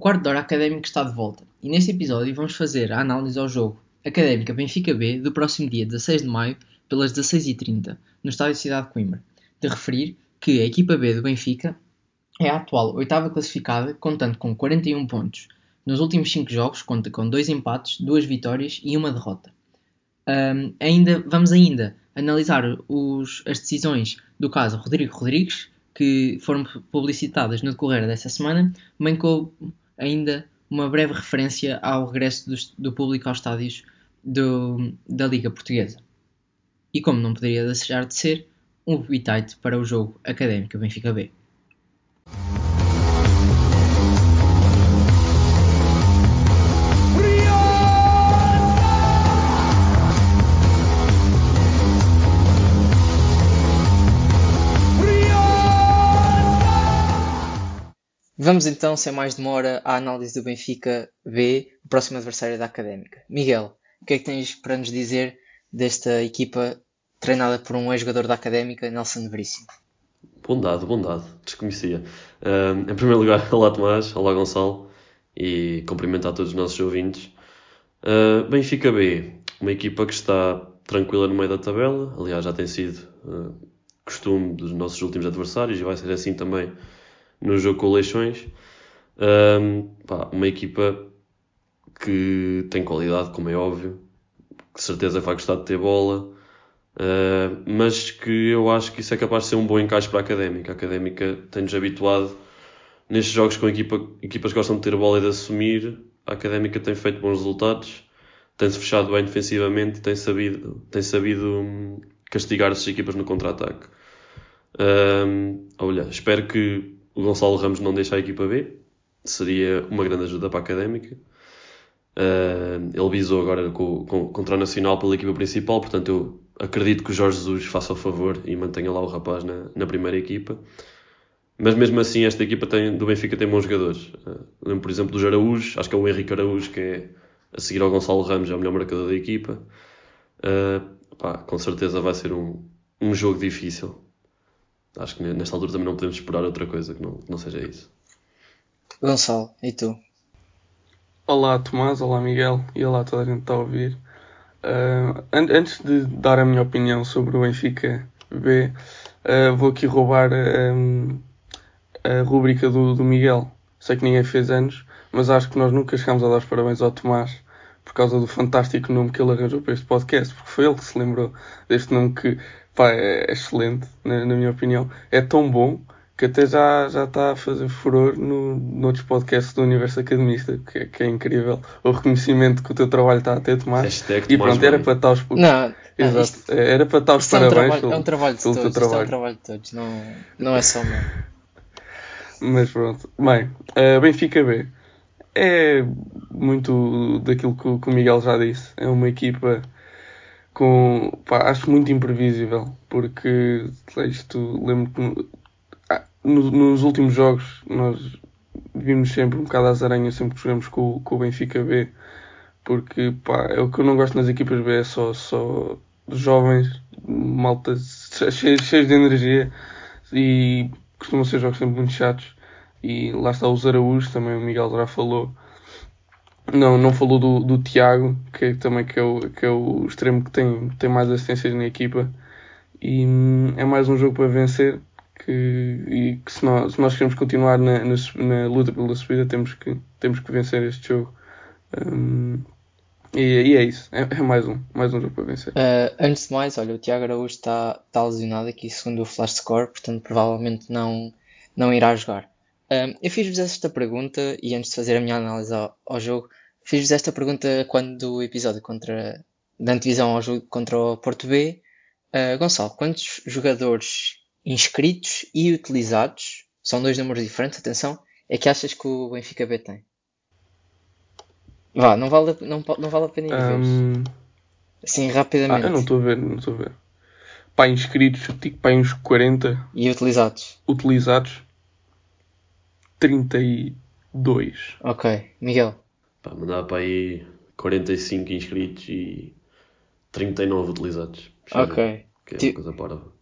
quarto de hora académico está de volta e neste episódio vamos fazer a análise ao jogo Académica Benfica B do próximo dia 16 de maio pelas 16h30 no Estádio Cidade de Coimbra. De referir que a equipa B do Benfica é a atual oitava classificada, contando com 41 pontos. Nos últimos 5 jogos conta com 2 empates, 2 vitórias e uma derrota. Um, ainda, vamos ainda analisar os, as decisões do caso Rodrigo Rodrigues, que foram publicitadas no decorrer dessa semana, bem como ainda uma breve referência ao regresso do, do público aos estádios do, da Liga Portuguesa. E como não poderia deixar de ser, um bitite para o jogo Académico Benfica B. Vamos então, sem mais demora, à análise do Benfica B, o próximo adversário da Académica. Miguel, o que é que tens para nos dizer desta equipa treinada por um ex-jogador da Académica, Nelson Veríssimo? Bondade, bondade, desconhecia. Uh, em primeiro lugar, olá Tomás, olá Gonçalo e cumprimentar todos os nossos ouvintes. Uh, Benfica B, uma equipa que está tranquila no meio da tabela, aliás já tem sido uh, costume dos nossos últimos adversários e vai ser assim também no jogo com Leixões. Um, pá, uma equipa que tem qualidade, como é óbvio, que certeza vai gostar de ter bola, uh, mas que eu acho que isso é capaz de ser um bom encaixe para a Académica. A Académica tem-nos habituado nestes jogos com equipa, equipas que gostam de ter bola e de assumir. A Académica tem feito bons resultados, tem-se fechado bem defensivamente e tem sabido, tem sabido hum, castigar essas equipas no contra-ataque. Um, olha, espero que o Gonçalo Ramos não deixa a equipa B, seria uma grande ajuda para a académica. Uh, ele visou agora com, com, contra o Nacional pela equipa principal, portanto eu acredito que o Jorge Jesus faça o favor e mantenha lá o rapaz na, na primeira equipa. Mas mesmo assim, esta equipa tem, do Benfica tem bons jogadores. Uh, lembro, por exemplo, do Araújo, acho que é o Henrique Araújo, que é a seguir ao Gonçalo Ramos, é o melhor marcador da equipa. Uh, pá, com certeza vai ser um, um jogo difícil acho que nesta altura também não podemos esperar outra coisa que não, que não seja isso. Gonçalo, e tu? Olá Tomás, olá Miguel e olá toda a gente que está a ouvir. Uh, an antes de dar a minha opinião sobre o Benfica B, uh, vou aqui roubar um, a rúbrica do, do Miguel. Sei que ninguém fez anos, mas acho que nós nunca chegámos a dar os parabéns ao Tomás por causa do fantástico nome que ele arranjou para este podcast, porque foi ele que se lembrou deste nome que pá, é excelente, na, na, minha opinião. É tão bom que até já, já está a fazer furor no, noutros podcasts do Universo Academista, que, é, que é incrível o reconhecimento que o teu trabalho está a ter, Tomás. Hashtag e pronto, era para estar os Não, Exato. Isto, era para estar os parabéns. É um trabalho, é um trabalho de todos, trabalho. é um trabalho de todos, não, não é só meu. Mas pronto. Bem, uh, Benfica B. É muito daquilo que, que o Miguel já disse. É uma equipa com pá, acho muito imprevisível porque isto lembro que ah, no, nos últimos jogos nós vimos sempre um bocado às aranhas sempre que jogamos com, com o Benfica B porque pá, é o que eu não gosto nas equipas B é só, só jovens malta cheios, cheios de energia e costumam ser jogos sempre muito chatos. E lá está os Araújos também o Miguel já falou não, não falou do, do Tiago, que é, também que é, o, que é o extremo que tem, tem mais assistências na equipa. E hum, é mais um jogo para vencer. Que, e que se nós, se nós queremos continuar na, na, na, luta pela subida, temos que, temos que vencer este jogo. Um, e, e, é isso, é, é, mais um, mais um jogo para vencer. Uh, antes de mais, olha, o Tiago Araújo está, está lesionado aqui segundo o Flash Score, portanto provavelmente não, não irá jogar. Um, eu fiz-vos esta pergunta e antes de fazer a minha análise ao, ao jogo, Fiz-vos esta pergunta quando o episódio contra, da antevisão ao jogo contra o Porto B. Uh, Gonçalo, quantos jogadores inscritos e utilizados, são dois números diferentes, atenção, é que achas que o Benfica B tem? Vá, não vale, não, não vale a pena ir um... ver. Assim, rapidamente. Ah, eu não estou a ver, não estou a ver. Pá, inscritos, tipo, pá, uns 40. E utilizados? Utilizados, 32. Ok. Miguel? Pá, mandava para aí 45 inscritos e 39 utilizados. Ok. Que é uma coisa parva.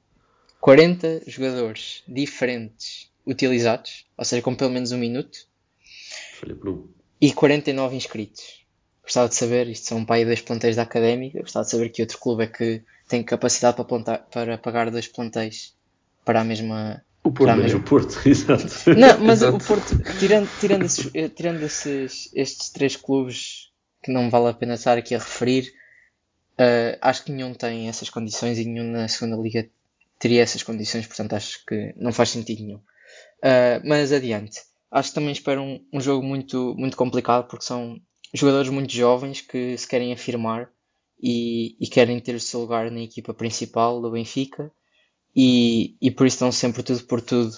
40 jogadores diferentes utilizados, ou seja, com pelo menos um minuto. falhei por um. e 49 inscritos. Gostava de saber, isto são pai dois plantéis da académica, gostava de saber que outro clube é que tem capacidade para, plantar, para pagar dois plantéis para a mesma. O Porto. Mas mesma- o Porto, exato. Não, mas Exato. o Porto, tirando, tirando, esses, eh, tirando esses, estes três clubes que não vale a pena estar aqui a referir, eh, acho que nenhum tem essas condições e nenhum na segunda liga teria essas condições, portanto acho que não faz sentido nenhum. Eh, mas adiante, acho que também espero um, um jogo muito, muito complicado porque são jogadores muito jovens que se querem afirmar e, e querem ter o seu lugar na equipa principal do Benfica e, e por isso estão sempre tudo por tudo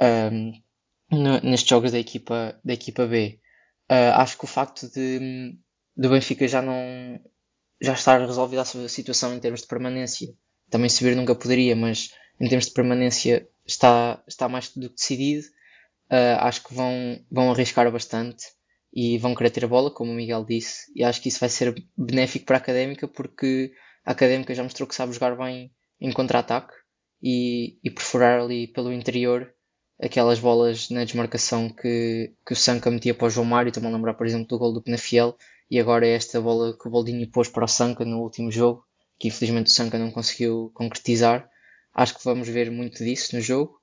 ahm, no- nestes jogos da equipa, da equipa B. Ah, acho que o facto de do Benfica já não já estar resolvida a sua situação em termos de permanência, também subir nunca poderia, mas em termos de permanência está, está mais do que decidido. Ah, acho que vão, vão arriscar bastante e vão querer ter a bola, como o Miguel disse, e acho que isso vai ser benéfico para a Académica porque a Académica já mostrou que sabe jogar bem em contra-ataque e, e perfurar ali pelo interior aquelas bolas na desmarcação que, que o Sanca metia para o João Mário, estou-me a lembrar por exemplo do gol do Penafiel e agora é esta bola que o Boldini pôs para o Sanca no último jogo, que infelizmente o Sanca não conseguiu concretizar. Acho que vamos ver muito disso no jogo.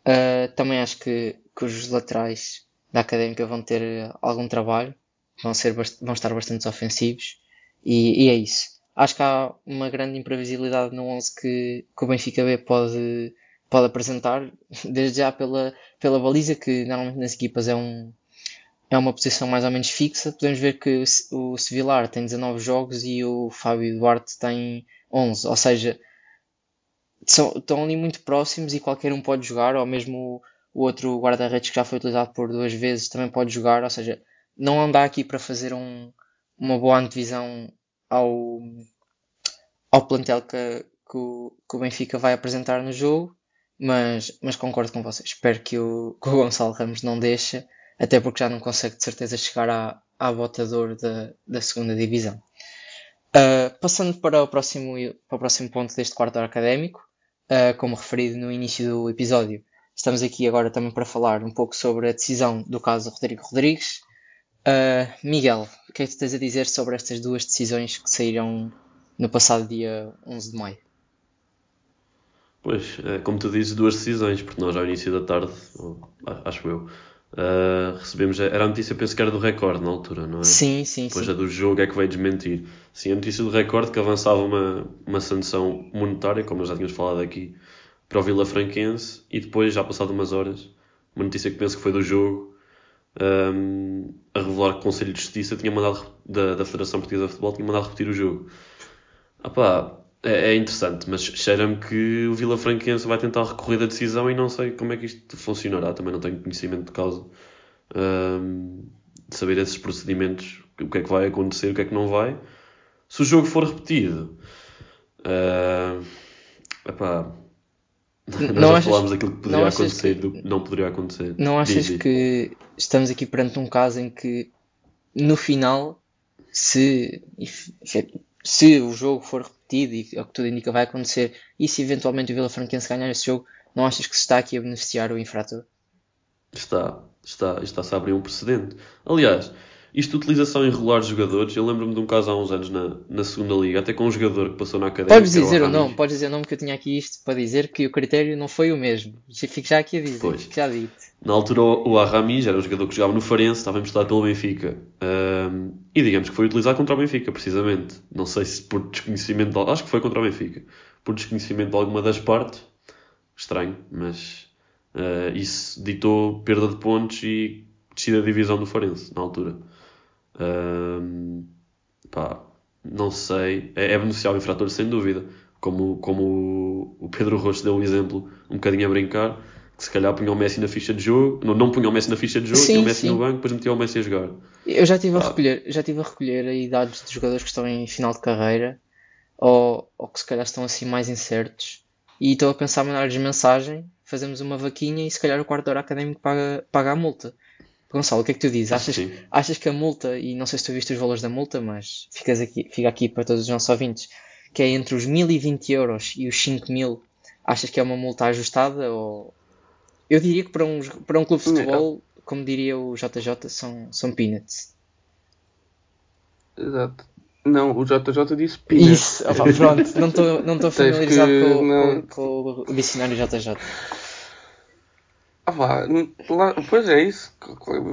Uh, também acho que, que os laterais da Académica vão ter uh, algum trabalho, vão, ser, vão estar bastante ofensivos e, e é isso. Acho que há uma grande imprevisibilidade no 11 que, que o Benfica B pode, pode apresentar, desde já pela, pela baliza, que normalmente nas equipas é, um, é uma posição mais ou menos fixa. Podemos ver que o Se- o Sevilar tem 19 jogos e o Fábio Duarte tem 11, ou seja, são, estão ali muito próximos e qualquer um pode jogar, ou mesmo o, o outro guarda-redes que já foi utilizado por duas vezes também pode jogar, ou seja, não anda aqui para fazer um, uma boa antevisão ao, ao plantel que, que, o, que o Benfica vai apresentar no jogo, mas, mas concordo com vocês. Espero que o, que o Gonçalo Ramos não deixe, até porque já não consegue de certeza chegar à, à botador da, da segunda divisão. Uh, passando para o, próximo, para o próximo ponto deste quarto académico, uh, como referido no início do episódio, estamos aqui agora também para falar um pouco sobre a decisão do caso Rodrigo Rodrigues. Uh, Miguel, o que é que tu tens a dizer sobre estas duas decisões que saíram no passado dia 11 de maio? Pois, é, como tu dizes, duas decisões, porque nós ao início da tarde, acho eu, ah, recebemos, era a notícia, penso que era do recorde na altura, não é? Sim, sim, Depois sim. a do jogo é que veio desmentir. Sim, a notícia do recorde que avançava uma, uma sanção monetária, como nós já tínhamos falado aqui, para o Vila Franquense, e depois, já passado umas horas, uma notícia que penso que foi do jogo, ahm, a revelar que o Conselho de Justiça tinha mandado, da, da Federação Portuguesa de Futebol, tinha mandado repetir o jogo. Ah pá, é, é interessante, mas cheira-me que o Vila Franquense vai tentar recorrer da decisão e não sei como é que isto funcionará. Também não tenho conhecimento de causa ahm, de saber esses procedimentos, o que é que vai acontecer, o que é que não vai. Se o jogo for repetido, ah, epá, nós Não já achas- falámos daquilo que poderia acontecer, que- do que não poderia acontecer. Não achas que estamos aqui perante um caso em que no final, se, se o jogo for repetido e o que tudo indica vai acontecer, e se eventualmente o Vila Franquense ganhar esse jogo, não achas que se está aqui a beneficiar o infrator? Está, está, está-se a abrir um precedente. Aliás, isto de utilização irregular de jogadores, eu lembro-me de um caso há uns anos na, na segunda liga, até com um jogador que passou na academia. Podes dizer o nome, podes dizer o nome que eu tinha aqui isto para dizer que o critério não foi o mesmo. Fico já aqui a dizer, Pois. já. Na altura, o Aramis era um jogador que jogava no Farense, estava emprestado pelo Benfica. Ahm, e digamos que foi utilizado contra o Benfica, precisamente. Não sei se por desconhecimento, de, acho que foi contra o Benfica. Por desconhecimento de alguma das partes, estranho, mas ah, isso ditou perda de pontos e descida da divisão do Farense, na altura. Ahm, pá, não sei. É, é beneficiar o infrator, sem dúvida. Como, como o- Pedro Rocha deu um exemplo, um bocadinho a brincar, que se calhar punha o Messi na ficha de jogo, não, não punha o Messi na ficha de jogo, Sim, tinha o Messi sim. no banco, depois metia o Messi a jogar. Eu já estive a Ah. recolher, já estive a recolher aí dados de jogadores que estão em final de carreira ou, ou que se calhar estão assim mais incertos e estou a pensar em mandar-lhes mensagem, fazemos uma vaquinha e se calhar o quarto de hora académico paga, paga a multa. Gonçalo, o que é que tu dizes? Achas, Sim. achas que a multa, e não sei se tu viste os valores da multa, mas ficas aqui, fica aqui para todos os nossos ouvintes, que é entre os 1020 euros e os 5000, achas que é uma multa ajustada ou... Eu diria que para um, para um clube de futebol como diria o JJ, são, são peanuts. Exato. Não, o JJ disse peanuts. Isso, opa, pronto, não estou não familiarizado que- com, não. com- com o dicionário JJ. Ah, vá, lá- pois é isso.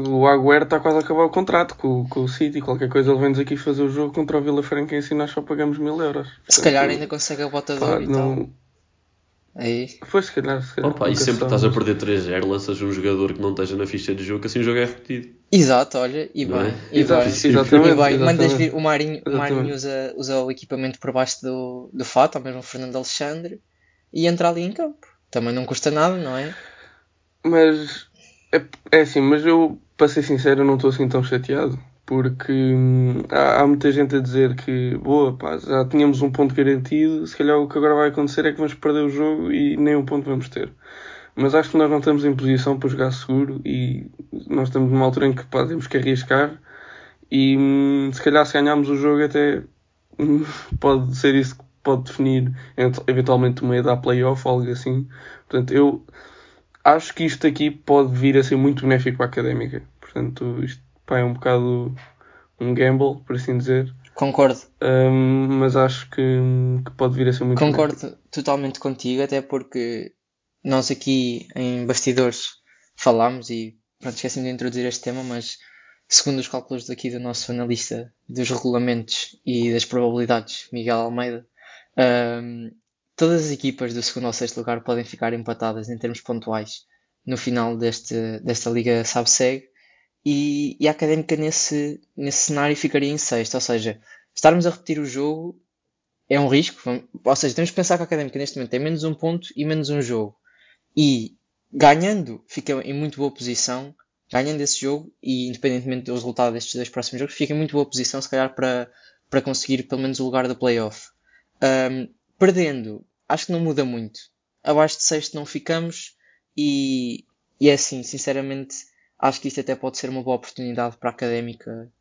O Agüero está quase a acabar o contrato com, com o City. Qualquer coisa ele vem-nos aqui fazer o jogo contra o Vila Franquense e nós só pagamos mil euros. Se Portanto, calhar ainda consegue a bota de ouro e tal. Aí, Pois, se calhar, se calhar. Opa, e sempre estás a perder 3-0, lanças um jogador que não esteja na ficha de jogo, que assim o jogo é repetido. Exato, olha, e Não bem, é? e Exato, bem. exatamente, E bem, mandas vir, o Marinho, o Marinho usa, usa o equipamento por baixo do, do fato, ou mesmo o Fernando Alexandre, e entra ali em campo. Também não custa nada, não é? Mas é, é assim, mas eu, para ser sincero, não estou assim tão chateado. Porque hum, há, há muita gente a dizer que, boa, pá, já tínhamos um ponto garantido, se calhar o que agora vai acontecer é que vamos perder o jogo e nem um ponto vamos ter. Mas acho que nós não estamos em posição para jogar seguro e nós estamos numa altura em que pá, temos que arriscar e hum, se calhar se ganharmos o jogo até hum, pode ser isso que pode definir ent- eventualmente uma ida à playoff ou algo assim. Portanto, eu acho que isto aqui pode vir a ser muito benéfico para a académica. Portanto, isto pá, é um bocado um gamble, por assim dizer. Concordo, Hum, mas acho que, que pode vir a ser muito concordo totalmente contigo, até porque nós aqui em bastidores falámos e pronto, esqueci-me de introduzir este tema, mas segundo os cálculos daqui do nosso analista dos regulamentos e das probabilidades, Miguel Almeida, hum, todas as equipas do segundo ao sexto lugar podem ficar empatadas em termos pontuais no final deste, desta Liga Sabe-Segue e, e a Académica nesse, nesse cenário ficaria em sexto, ou seja, estarmos a repetir o jogo é um risco, ou seja, temos que pensar que a Académica neste momento tem menos um ponto e menos um jogo. E ganhando fica em muito boa posição, ganhando esse jogo e independentemente do resultado destes dois próximos jogos, fica em muito boa posição se calhar para, para conseguir pelo menos o lugar da playoff. Ahm, perdendo, acho que não muda muito. Abaixo de sexto não ficamos e, e é assim, sinceramente, acho que isto até pode ser uma boa oportunidade para a académica,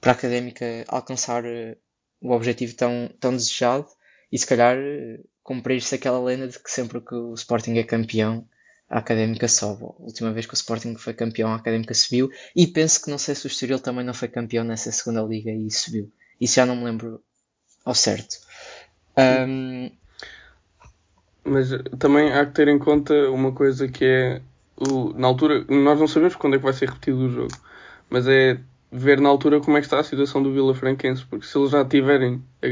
para a académica alcançar eh, o objetivo tão, tão desejado e se calhar eh, cumprir-se aquela lenda de que sempre que o Sporting é campeão, a académica sobe. A última vez que o Sporting foi campeão, a académica subiu e penso que não sei se o Estoril também não foi campeão nessa segunda liga e subiu. Isso já não me lembro ao certo. Ahm, Mas também há que ter em conta uma coisa que é o, na altura, nós não sabemos quando é que vai ser repetido o jogo, mas é ver na altura como é que está a situação do Vila Franquense, porque se eles já tiverem a,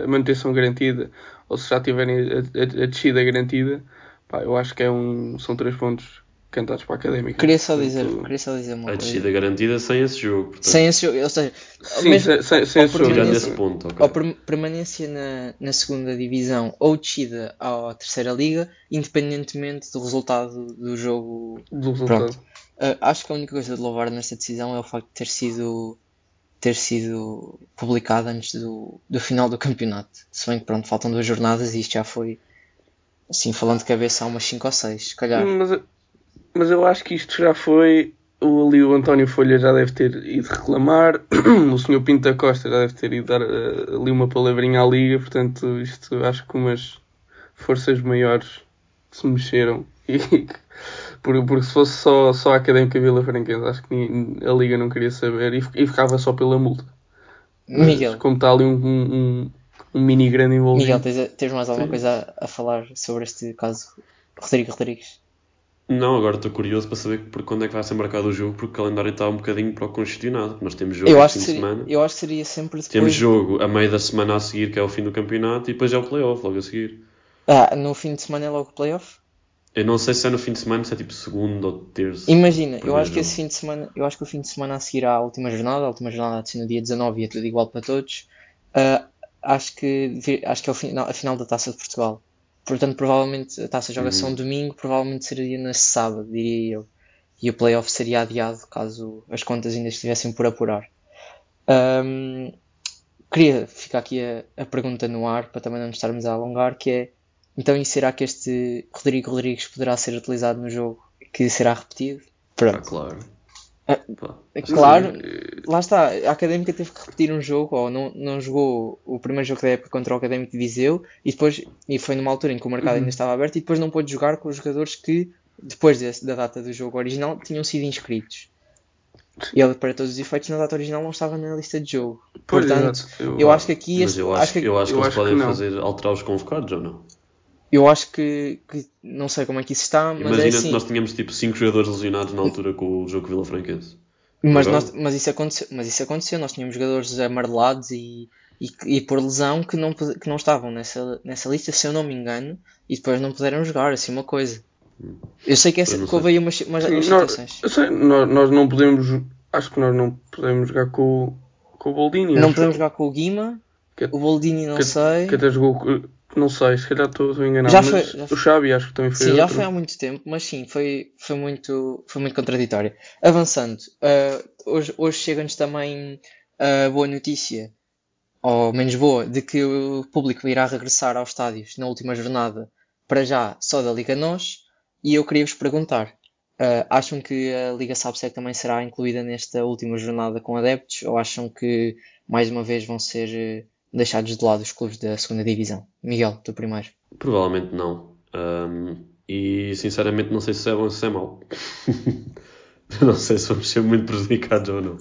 a a manutenção garantida ou se já tiverem a, a- a descida garantida, pá, eu acho que é um, são três pontos cantados para a académica. queria só dizer, Portanto, queria só dizer uma A coisa. descida garantida sem esse jogo. Portanto, Sem esse jogo, ou seja, Sim, mesmo- sem, sem, sem ou esse jogo. esse ponto, ok. ou per- permanência na, na segunda divisão ou descida à terceira liga, independentemente do resultado do jogo. do resultado. Uh, acho que a única coisa de louvar nesta decisão é o facto de ter sido ter sido publicado antes do, do final do campeonato. Se bem que pronto, faltam duas jornadas e isto já foi assim, falando de cabeça há umas 5 ou 6, se calhar. Mas, mas eu acho que isto já foi. O, ali o António Folha já deve ter ido reclamar, o Sr. Pinto da Costa já deve ter ido dar eh, ali uma palavrinha à Liga, portanto, isto acho que umas forças maiores se mexeram. E, por- porque se fosse só, só a Académica Vila Franquense, acho que a Liga não queria saber e, e ficava só pela multa. Mas Miguel, Como está ali um, um, um- um mini grande envolvido. Miguel, tens, tens mais alguma Sim. coisa a, a falar sobre este caso? Rodrigo Rodrigues. Não, agora estou curioso para saber por quando é que vai ser marcado o jogo, porque o calendário está um bocadinho para o congestionado. Nós temos jogo Eu acho, fim que de seria, semana. eu acho que seria sempre depois. Temos jogo a meio da semana a seguir, que é o fim do campeonato, e depois é o playoff logo a seguir. Ah, no fim de semana é logo o playoff? Eu não sei se é no fim de semana, se é tipo segundo ou terça. Imagina, eu acho que esse jogo. fim de semana, eu acho que o fim de semana a seguir à última jornada, a última jornada há de ser no dia 19 e é tudo igual para todos. ah, acho que acho que é o final, a final da Taça de Portugal. Portanto, provavelmente a Taça joga-se Uhum. um domingo, provavelmente seria na sábado, diria eu. E o playoff seria adiado caso as contas ainda estivessem por apurar. Ahm, queria ficar aqui a, a pergunta no ar para também não nos estarmos a alongar, que é então e será que este Rodrigo Rodrigues poderá ser utilizado no jogo que será repetido? Ah, Pronto. claro. Ah. É Claro, Sim, lá está, a Académica teve que repetir um jogo, ou não, não jogou o primeiro jogo da época contra o Académico de Viseu, e depois, e foi numa altura em que o mercado ainda estava aberto, e depois não pôde jogar com os jogadores que depois desse, da data do jogo original, tinham sido inscritos. E ele, para todos os efeitos, na data original não estava na lista de jogo. Pois, Portanto, exato. Eu- eu acho que aqui Mas este- eu acho, que, eu acho que eu eles acho que podem não. fazer, alterar os convocados ou não? Eu acho que, que não sei como é que isso está, mas Imagina é que assim. nós tínhamos tipo 5 jogadores lesionados na altura com o jogo Vila Franquense. Mas, nós, mas, isso aconteceu, mas isso aconteceu, nós tínhamos jogadores amarelados e, e, e por lesão que não, que não estavam nessa, nessa lista, se eu não me engano, e depois não puderam jogar, assim uma coisa. Eu sei que, essa, Eu não que houve aí umas, umas, Sim, umas nós, situações. eu sei, nós, nós não podemos. Acho que nós não podemos jogar com, o- com o Boldini. Não podemos jogar com o Guima, Que- o Boldini não que, sei. que até jogou. Não sei, se calhar estou enganado. Já foi- já o foi. Xavi acho que também foi Sim, já outro. foi há muito tempo, mas sim, foi, foi, muito, foi muito contraditório. Avançando, ah, hoje, hoje chega-nos também a boa notícia, ou menos boa, de que o público irá regressar aos estádios na última jornada, para já só da Liga NOS, e eu queria vos perguntar, ah, acham que a Liga Sabsec também será incluída nesta última jornada com adeptos, ou acham que mais uma vez vão ser deixados de lado os clubes da segunda divisão? Miguel, tu primeiro. Provavelmente não. Ahm, e sinceramente não sei se é bom ou se é mau. não sei se vamos ser muito prejudicados ou não.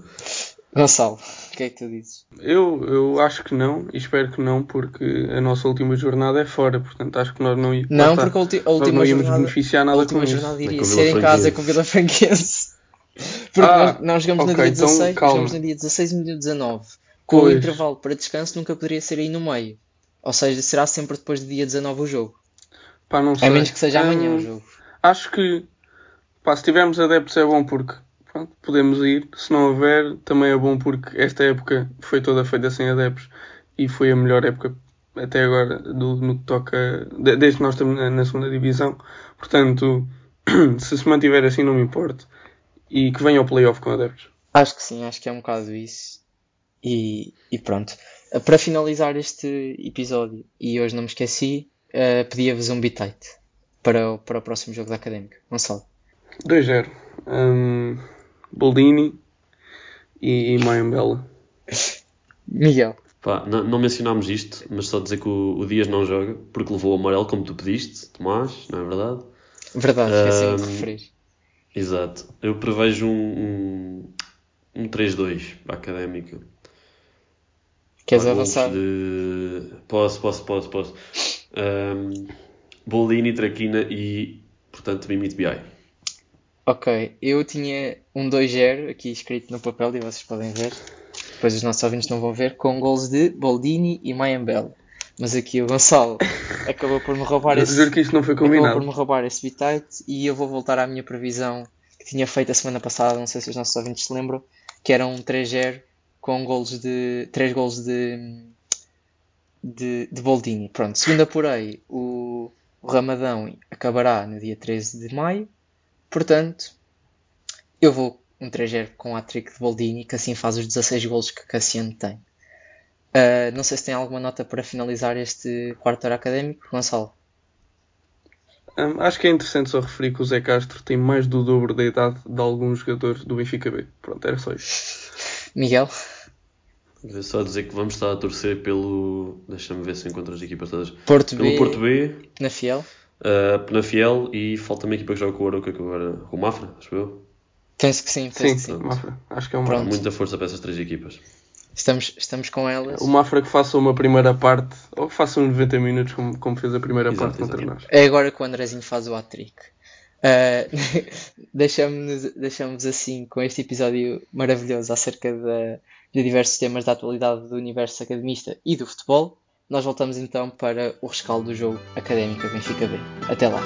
Gonçalo, o que é que tu dizes? Eu, eu acho que não, e espero que não, porque a nossa última jornada é fora, portanto acho que nós não, lá Não, está, porque a, ulti- a última não íamos jornada, beneficiar a nada última com isso. jornada iria com o ser em casa com o Vila Franquense. Porque Ah, nós, nós jogamos no ok, dia então 16, calma. jogamos no dia 16 e no dia 19. Com o Pois. intervalo para descanso nunca poderia ser aí no meio. Ou seja, será sempre depois do dia 19 o jogo. Pá, não A sei. menos que seja amanhã Hum, o jogo. Acho que pá, se tivermos adeptos é bom porque pronto, podemos ir. Se não houver, também é bom porque esta época foi toda feita sem adeptos e foi a melhor época até agora do, no que toca de- desde que nós estamos na, na segunda divisão. Portanto, se se mantiver assim não me importo. E que venha ao playoff com adeptos. Acho que sim, acho que é um bocado isso. E, e pronto. Uh, Para finalizar este episódio, e hoje não me esqueci, uh, pedia-vos um bitite para, o- para o próximo jogo da Académica. Gonçalo. 2-0. Hum, Boldini e, e Mayambela. Miguel. Pá, não, não mencionámos isto, mas só dizer que o, o Dias não joga porque levou o amarelo, como tu pediste, Tomás, não é verdade? Verdade, esqueci-me de Ahm, referir. Exato. Eu prevejo um, um, um 3-2 para a Académica. Queres avançar? De... Posso, posso, posso, posso. Um, Bolini, Traquina e, portanto, Mimit BI. Ok, eu tinha um 2-0 aqui escrito no papel e vocês podem ver. Depois os nossos ouvintes não vão ver, com gols de Boldini e Mayambel. Mas aqui o Gonçalo acabou por me roubar esse, Juro que isto não foi acabou por combinado. me roubar esse bitite e eu vou voltar à minha previsão que tinha feito a semana passada, não sei se os nossos ouvintes se lembram, que era um 3-0 com gols de 3 gols de de, de Boldini. Pronto, segundo apurei, o, o Ramadão acabará no dia 13 de maio. Portanto, eu vou um 3-0 com a trick de Boldini, que assim faz os 16 golos que Cassiano tem. Ah, não sei se tem alguma nota para finalizar este quarto hora académico, Gonçalo. Hum, acho que é interessante só referir que o Zé Castro tem mais do dobro da idade de alguns jogadores do Benfica B. Pronto, era só isso. Miguel, Vou só dizer que vamos estar a torcer pelo. Deixa-me ver se encontro as equipas todas. Porto Pelo B, Porto B, na Fiel. uh, Penafiel e falta uma equipa que joga com o Aroca, que agora. com o Mafra, acho eu. Penso que sim, penso Sim, que sim. Mafra. Acho que é o Pronto. Muita força para essas três equipas. Estamos, estamos com elas. O Mafra que faça uma primeira parte, ou que faça uns 90 minutos, como, como fez a primeira Exato, parte contra exato. nós. É agora que o Andrezinho faz o hat-trick. Uh, deixamos, deixamos assim com este episódio maravilhoso acerca da, de diversos temas da atualidade do universo academista e do futebol. Nós voltamos então para o rescaldo do jogo Académica Benfica B. Até lá.